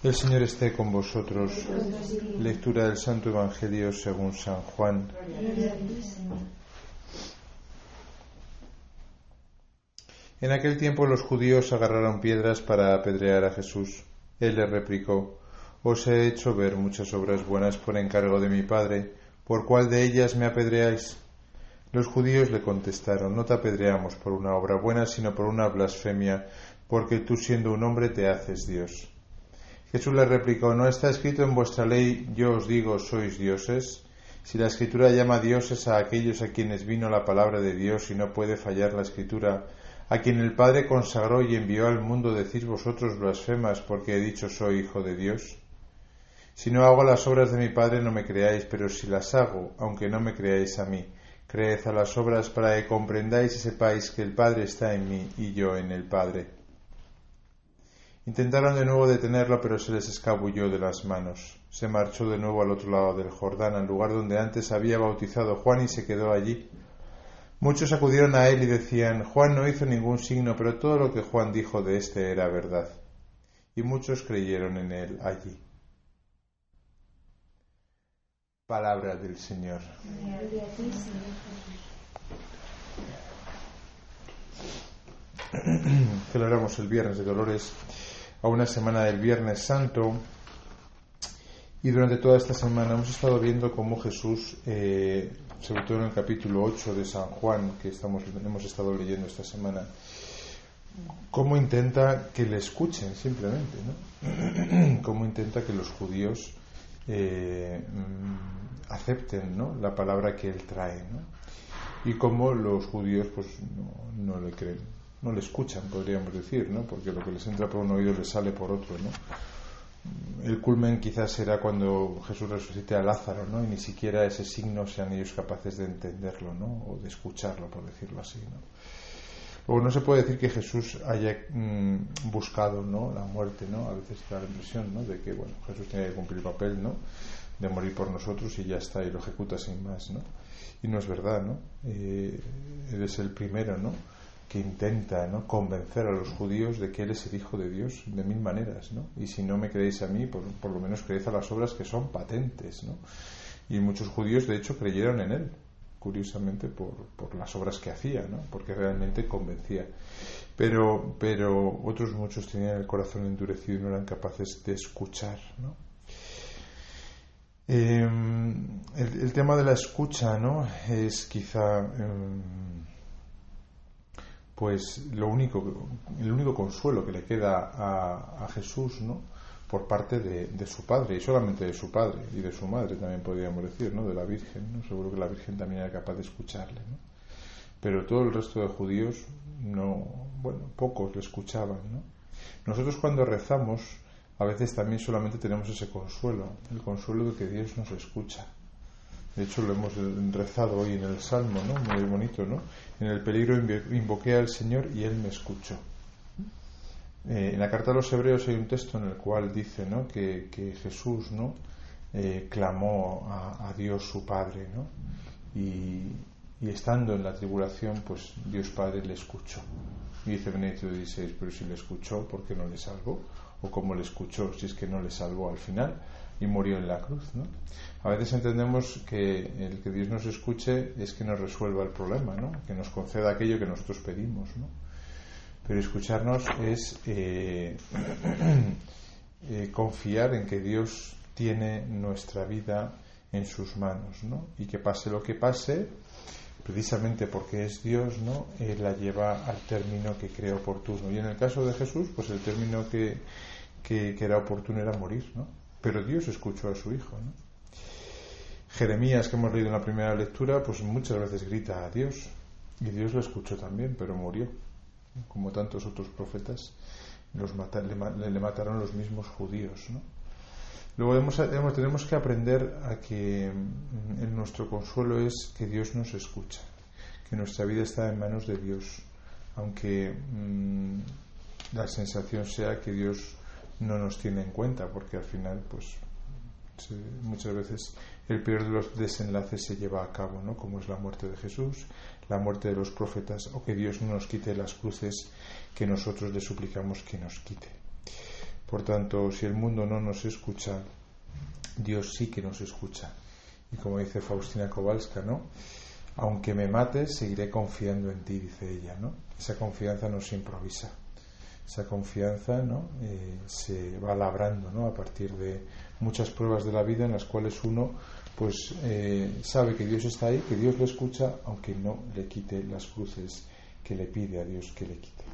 El Señor esté con vosotros. Lectura del Santo Evangelio según San Juan. En aquel tiempo los judíos agarraron piedras para apedrear a Jesús. Él les replicó, Os he hecho ver muchas obras buenas por encargo de mi Padre, ¿por cuál de ellas me apedreáis? Los judíos le contestaron, No te apedreamos por una obra buena, sino por una blasfemia, porque tú siendo un hombre te haces Dios. Jesús le replicó, ¿no está escrito en vuestra ley, yo os digo, sois dioses? Si la escritura llama dioses a aquellos a quienes vino la palabra de Dios y no puede fallar la escritura, a quien el Padre consagró y envió al mundo, decís vosotros blasfemas porque he dicho soy hijo de Dios. Si no hago las obras de mi Padre no me creáis, pero si las hago, aunque no me creáis a mí, creed a las obras para que comprendáis y sepáis que el Padre está en mí y yo en el Padre. Intentaron de nuevo detenerlo, pero se les escabulló de las manos. Se marchó de nuevo al otro lado del Jordán, al lugar donde antes había bautizado Juan, y se quedó allí. Muchos acudieron a él y decían, Juan no hizo ningún signo, pero todo lo que Juan dijo de éste era verdad. Y muchos creyeron en él allí. Palabra del Señor. Celebramos el Viernes de Dolores a una semana del Viernes Santo. Y durante toda esta semana hemos estado viendo cómo Jesús, eh, sobre todo en el capítulo 8 de San Juan, que estamos, hemos estado leyendo esta semana, cómo intenta que le escuchen simplemente, ¿no? cómo intenta que los judíos eh, mm, acepten ¿no? la palabra que él trae, y cómo los judíos pues no, no le creen no le escuchan, podríamos decir, ¿no? Porque lo que les entra por un oído les sale por otro, ¿no? El culmen quizás será cuando Jesús resucite a Lázaro, ¿no? Y ni siquiera ese signo sean ellos capaces de entenderlo, ¿no? O de escucharlo, por decirlo así, ¿no? Luego no se puede decir que Jesús haya mm, buscado, ¿no? La muerte, ¿no? A veces da la impresión, ¿no? De que, bueno, Jesús tiene que cumplir papel, ¿no? De morir por nosotros y ya está, y lo ejecuta sin más, ¿no? Y no es verdad, ¿no? Eh, él es el primero, ¿no? Que intenta ¿no? convencer a los judíos de que Él es el Hijo de Dios de mil maneras. ¿no? Y si no me creéis a mí, por, por lo menos creéis a las obras que son patentes. ¿no? Y muchos judíos, de hecho, creyeron en Él, curiosamente, por, por las obras que hacía, ¿no? porque realmente convencía. Pero, pero otros muchos tenían el corazón endurecido y no eran capaces de escuchar. ¿no? Eh, el, tema de la escucha ¿no? es quizá... Eh, pues lo único, el único consuelo que le queda a, Jesús, ¿no? por parte de, de, su padre, y solamente de su padre, y de su madre también podríamos decir, ¿no? de la Virgen, ¿no? seguro que la Virgen también era capaz de escucharle, ¿no? pero todo el resto de judíos, no, bueno, pocos le escuchaban. ¿no? Nosotros cuando rezamos, a veces también solamente tenemos ese consuelo, el consuelo de que Dios nos escucha, de hecho, lo hemos rezado hoy en el Salmo, ¿no? Muy bonito, ¿no? En el peligro invoqué al Señor y Él me escuchó. Eh, en la carta a los Hebreos hay un texto en el cual dice, ¿no? Que, Jesús, ¿no? Eh, clamó a, Dios su Padre, ¿no? Y, y, estando en la tribulación, pues Dios Padre le escuchó. Y dice Benedicto XVI, pero si le escuchó, ¿por qué no le salvó? O cómo le escuchó si es que no le salvó al final y murió en la cruz. ¿no? A veces entendemos que el que Dios nos escuche es que nos resuelva el problema, ¿no? que nos conceda aquello que nosotros pedimos. ¿no? Pero escucharnos es eh, eh, confiar en que Dios tiene nuestra vida en sus manos ¿no? y que pase lo que pase, precisamente porque es Dios, ¿no? Él la lleva al término que cree oportuno. Y en el caso de Jesús, pues el término que, que, que era oportuno era morir, ¿no? Pero Dios escuchó a su hijo. ¿no? Jeremías, que hemos leído en la primera lectura, pues muchas veces grita a Dios. Y Dios lo escuchó también, pero murió. Como tantos otros profetas, los le, le, mataron los mismos judíos. ¿no? Luego tenemos que aprender a que mm, nuestro consuelo es que Dios nos escucha, que nuestra vida está en manos de Dios, aunque mmm, la sensación sea que Dios no nos tiene en cuenta porque al final pues se, muchas veces el peor de los desenlaces se lleva a cabo ¿no? como es la muerte de Jesús la muerte de los profetas o que Dios no nos quite las cruces que nosotros le suplicamos que nos quite Por tanto, si el mundo no nos escucha, Dios sí que nos escucha. Y como dice Faustina Kowalska, ¿no? Aunque me mates, seguiré confiando en ti, dice ella, ¿no? Esa confianza no se improvisa. Esa confianza ¿no? Eh, se va labrando ¿no? a partir de muchas pruebas de la vida en las cuales uno pues eh, sabe que Dios está ahí, que Dios le escucha, aunque no le quite las cruces que le pide a Dios que le quite.